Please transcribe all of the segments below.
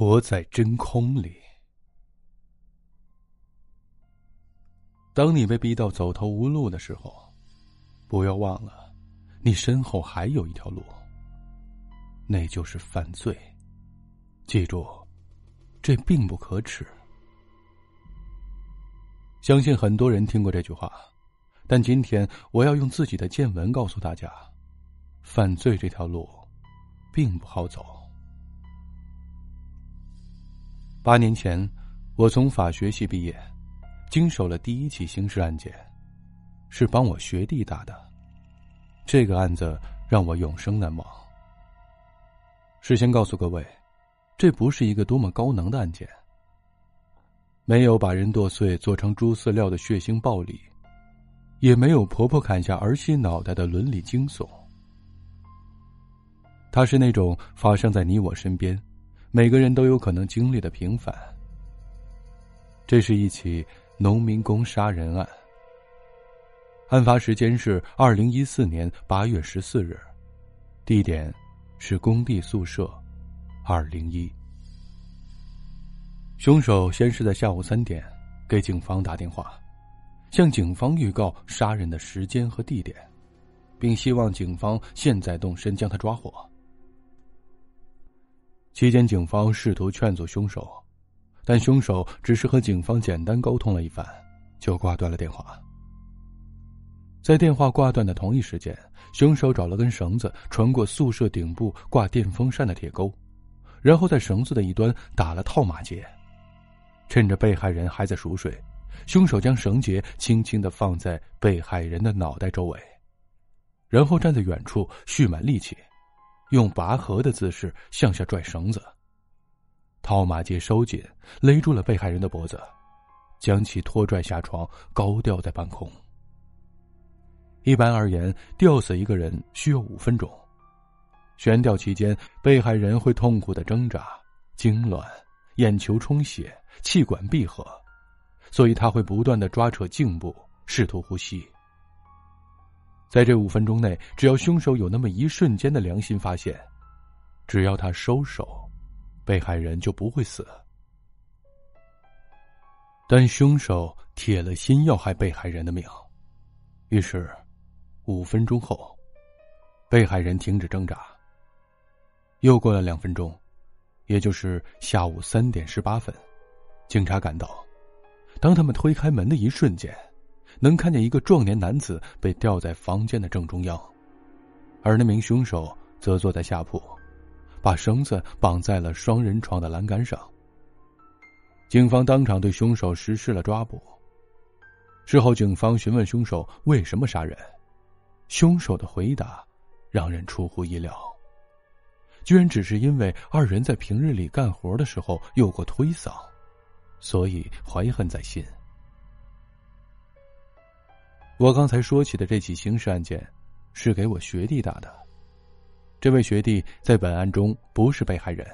活在真空里。当你被逼到走投无路的时候，不要忘了，你身后还有一条路，那就是犯罪。记住，这并不可耻。相信很多人听过这句话，但今天我要用自己的见闻告诉大家：犯罪这条路，并不好走。八年前，我从法学系毕业，经手了第一起刑事案件，是帮我学弟打的。这个案子让我永生难忘。事先告诉各位，这不是一个多么高能的案件，没有把人剁碎做成猪饲料的血腥暴力，也没有婆婆砍下儿媳脑袋的伦理惊悚。它是那种发生在你我身边。每个人都有可能经历的平凡。这是一起农民工杀人案。案发时间是二零一四年八月十四日，地点是工地宿舍二零一。凶手先是在下午三点给警方打电话，向警方预告杀人的时间和地点，并希望警方现在动身将他抓获。期间，警方试图劝阻凶手，但凶手只是和警方简单沟通了一番，就挂断了电话。在电话挂断的同一时间，凶手找了根绳子，穿过宿舍顶部挂电风扇的铁钩，然后在绳子的一端打了套马结。趁着被害人还在熟睡，凶手将绳结轻轻的放在被害人的脑袋周围，然后站在远处蓄满力气。用拔河的姿势向下拽绳子，套马结收紧，勒住了被害人的脖子，将其拖拽下床，高吊在半空。一般而言，吊死一个人需要五分钟。悬吊期间，被害人会痛苦的挣扎、痉挛、眼球充血、气管闭合，所以他会不断的抓扯颈部，试图呼吸。在这五分钟内，只要凶手有那么一瞬间的良心发现，只要他收手，被害人就不会死。但凶手铁了心要害被害人的命，于是，五分钟后，被害人停止挣扎。又过了两分钟，也就是下午三点十八分，警察赶到，当他们推开门的一瞬间。能看见一个壮年男子被吊在房间的正中央，而那名凶手则坐在下铺，把绳子绑在了双人床的栏杆上。警方当场对凶手实施了抓捕。事后，警方询问凶手为什么杀人，凶手的回答让人出乎意料，居然只是因为二人在平日里干活的时候有过推搡，所以怀恨在心。我刚才说起的这起刑事案件，是给我学弟打的。这位学弟在本案中不是被害人，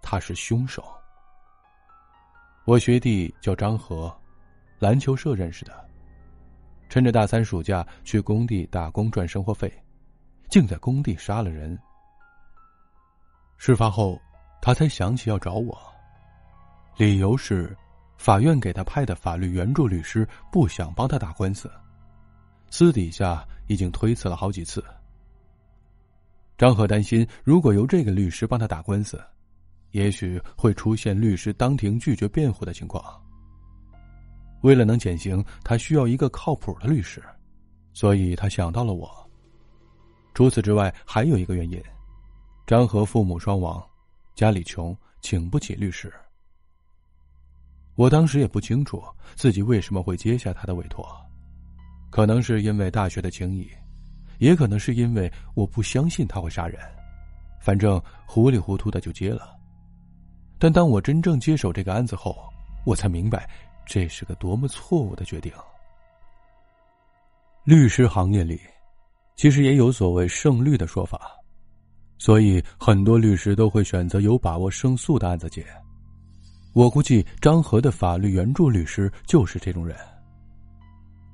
他是凶手。我学弟叫张和，篮球社认识的。趁着大三暑假去工地打工赚生活费，竟在工地杀了人。事发后，他才想起要找我，理由是。法院给他派的法律援助律师不想帮他打官司，私底下已经推辞了好几次。张和担心，如果由这个律师帮他打官司，也许会出现律师当庭拒绝辩护的情况。为了能减刑，他需要一个靠谱的律师，所以他想到了我。除此之外，还有一个原因：张和父母双亡，家里穷，请不起律师。我当时也不清楚自己为什么会接下他的委托，可能是因为大学的情谊，也可能是因为我不相信他会杀人，反正糊里糊涂的就接了。但当我真正接手这个案子后，我才明白这是个多么错误的决定。律师行业里，其实也有所谓胜率的说法，所以很多律师都会选择有把握胜诉的案子接。我估计张和的法律援助律师就是这种人。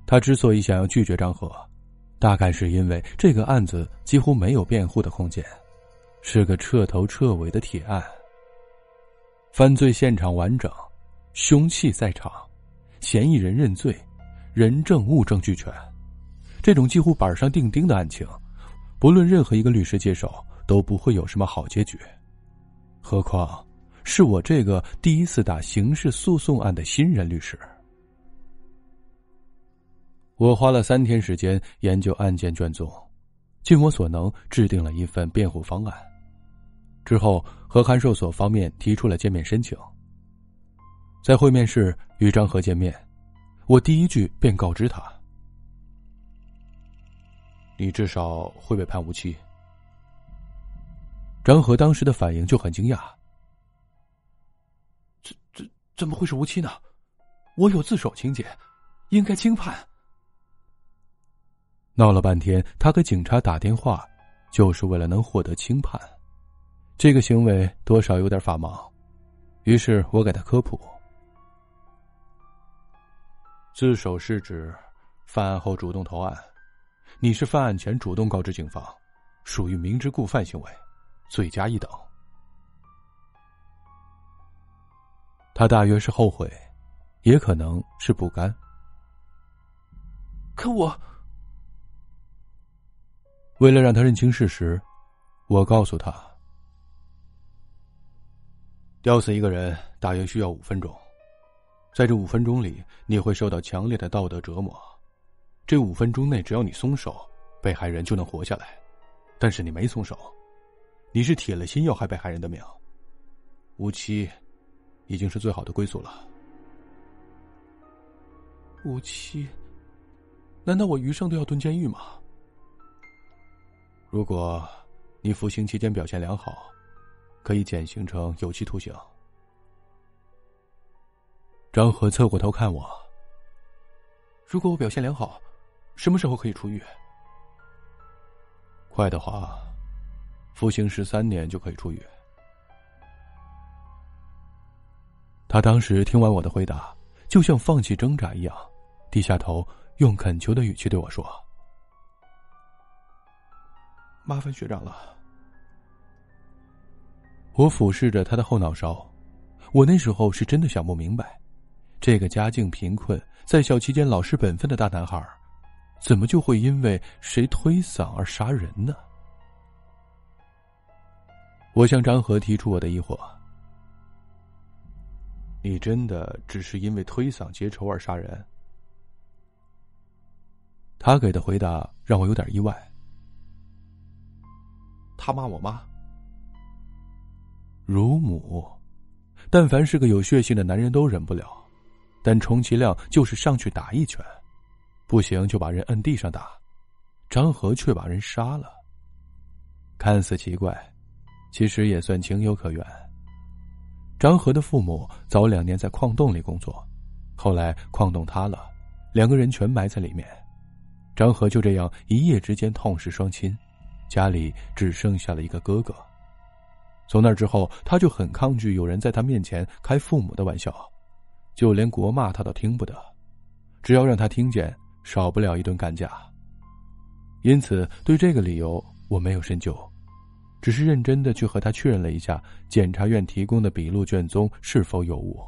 他之所以想要拒绝张和，大概是因为这个案子几乎没有辩护的空间，是个彻头彻尾的铁案。犯罪现场完整，凶器在场，嫌疑人认罪，人证物证俱全。这种几乎板上钉钉的案情，不论任何一个律师接手，都不会有什么好结局。何况是我这个第一次打刑事诉讼案的新人律师。我花了三天时间研究案件卷宗，尽我所能制定了一份辩护方案。之后，和看守所方面提出了见面申请。在会面室与张和见面，我第一句便告知他：“你至少会被判无期。”张和当时的反应就很惊讶：“怎么会是无期呢？我有自首情节，应该轻判。”闹了半天，他给警察打电话，就是为了能获得轻判。这个行为多少有点法盲，于是我给他科普：自首是指犯案后主动投案，你是犯案前主动告知警方，属于明知故犯行为，罪加一等。他大约是后悔，也可能是不甘。可我为了让他认清事实，我告诉他。吊死一个人大约需要五分钟，在这五分钟里，你会受到强烈的道德折磨。这五分钟内，只要你松手，被害人就能活下来。但是你没松手，你是铁了心要害被害人的命。无期，已经是最好的归宿了。无期？难道我余生都要蹲监狱吗？如果你服刑期间表现良好。可以减刑成有期徒刑。张和侧过头看我。如果我表现良好，什么时候可以出狱？快的话，服刑十三年就可以出狱。他当时听完我的回答，就像放弃挣扎一样，低下头，用恳求的语气对我说：“麻烦学长了。”我俯视着他的后脑勺，我那时候是真的想不明白，这个家境贫困、在校期间老实本分的大男孩，怎么就会因为谁推搡而杀人呢？我向张和提出我的疑惑：你真的只是因为推搡结仇而杀人？他给的回答让我有点意外。他骂我妈。乳母，但凡是个有血性的男人都忍不了，但充其量就是上去打一拳，不行就把人摁地上打。张和却把人杀了，看似奇怪，其实也算情有可原。张和的父母早两年在矿洞里工作，后来矿洞塌了，两个人全埋在里面，张和就这样一夜之间痛失双亲，家里只剩下了一个哥哥。从那之后，他就很抗拒有人在他面前开父母的玩笑，就连国骂他都听不得，只要让他听见，少不了一顿干架。因此，对这个理由我没有深究，只是认真的去和他确认了一下检察院提供的笔录卷宗是否有误。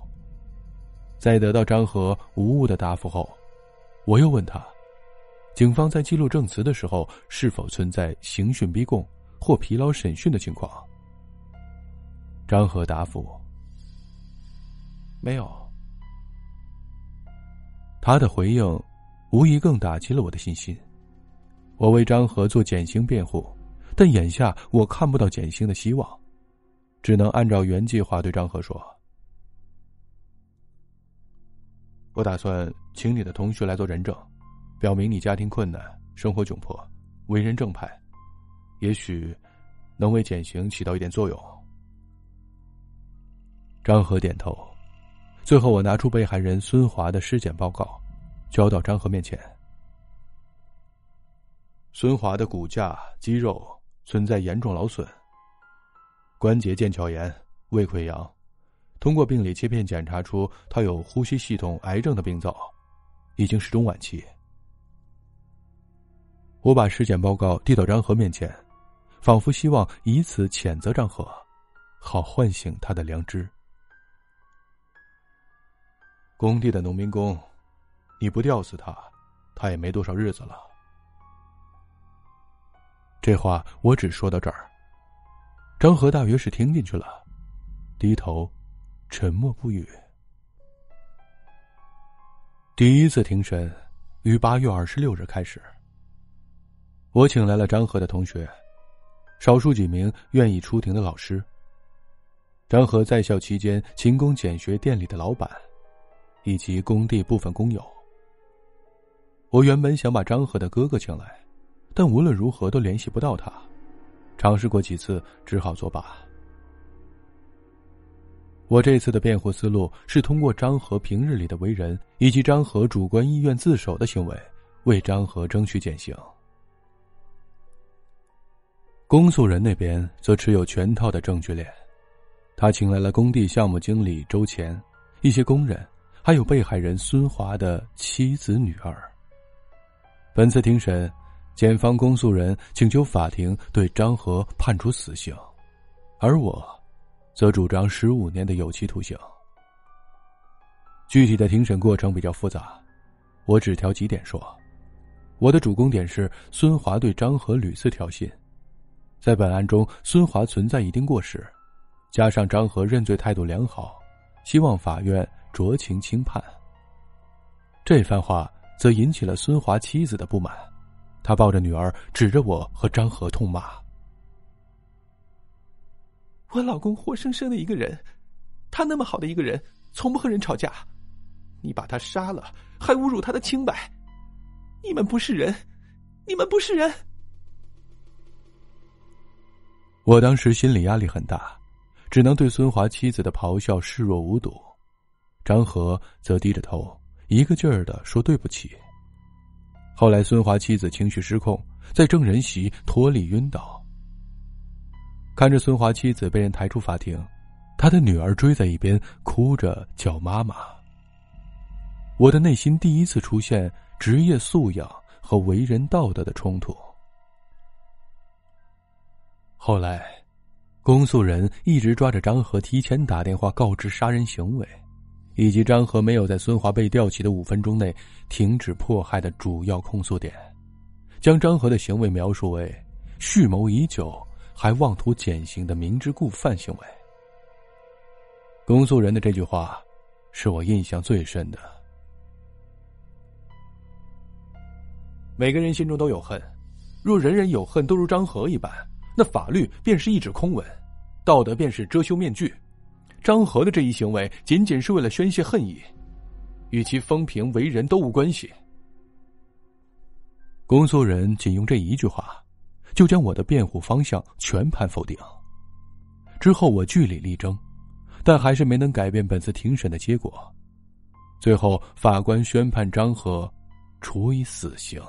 在得到张和无误的答复后，我又问他，警方在记录证词的时候是否存在刑讯逼供或疲劳审讯的情况。张和答复：“没有。”他的回应，无疑更打击了我的信心。我为张和做减刑辩护，但眼下我看不到减刑的希望，只能按照原计划对张和说：“我打算请你的同学来做人证，表明你家庭困难，生活窘迫，为人正派，也许能为减刑起到一点作用。”张和点头，最后我拿出被害人孙华的尸检报告，交到张和面前。孙华的骨架、肌肉存在严重劳损，关节腱鞘炎、胃溃疡，通过病理切片检查出他有呼吸系统癌症的病灶，已经是中晚期。我把尸检报告递到张和面前，仿佛希望以此谴责张和，好唤醒他的良知。工地的农民工，你不吊死他，他也没多少日子了。这话我只说到这儿。张和大约是听进去了，低头，沉默不语。第一次庭审于八月二十六日开始。我请来了张和的同学，少数几名愿意出庭的老师。张和在校期间勤工俭学店里的老板。以及工地部分工友。我原本想把张和的哥哥请来，但无论如何都联系不到他，尝试过几次，只好作罢。我这次的辩护思路是通过张和平日里的为人，以及张和主观意愿自首的行为，为张和争取减刑。公诉人那边则持有全套的证据链，他请来了工地项目经理周钱，一些工人。还有被害人孙华的妻子、女儿。本次庭审，检方公诉人请求法庭对张和判处死刑，而我，则主张十五年的有期徒刑。具体的庭审过程比较复杂，我只挑几点说。我的主攻点是孙华对张和屡次挑衅，在本案中，孙华存在一定过失，加上张和认罪态度良好，希望法院。酌情轻判。这番话则引起了孙华妻子的不满，他抱着女儿，指着我和张和痛骂：“我老公活生生的一个人，他那么好的一个人，从不和人吵架，你把他杀了，还侮辱他的清白，你们不是人，你们不是人！”我当时心理压力很大，只能对孙华妻子的咆哮视若无睹。张和则低着头，一个劲儿的说对不起。后来，孙华妻子情绪失控，在证人席脱力晕倒。看着孙华妻子被人抬出法庭，他的女儿追在一边，哭着叫妈妈。我的内心第一次出现职业素养和为人道德的冲突。后来，公诉人一直抓着张和提前打电话告知杀人行为。以及张和没有在孙华被吊起的五分钟内停止迫害的主要控诉点，将张和的行为描述为蓄谋已久还妄图减刑的明知故犯行为。公诉人的这句话，是我印象最深的。每个人心中都有恨，若人人有恨都如张和一般，那法律便是一纸空文，道德便是遮羞面具。张和的这一行为仅仅是为了宣泄恨意，与其风评为人都无关系。公诉人仅用这一句话，就将我的辩护方向全盘否定。之后我据理力争，但还是没能改变本次庭审的结果。最后，法官宣判张和处以死刑。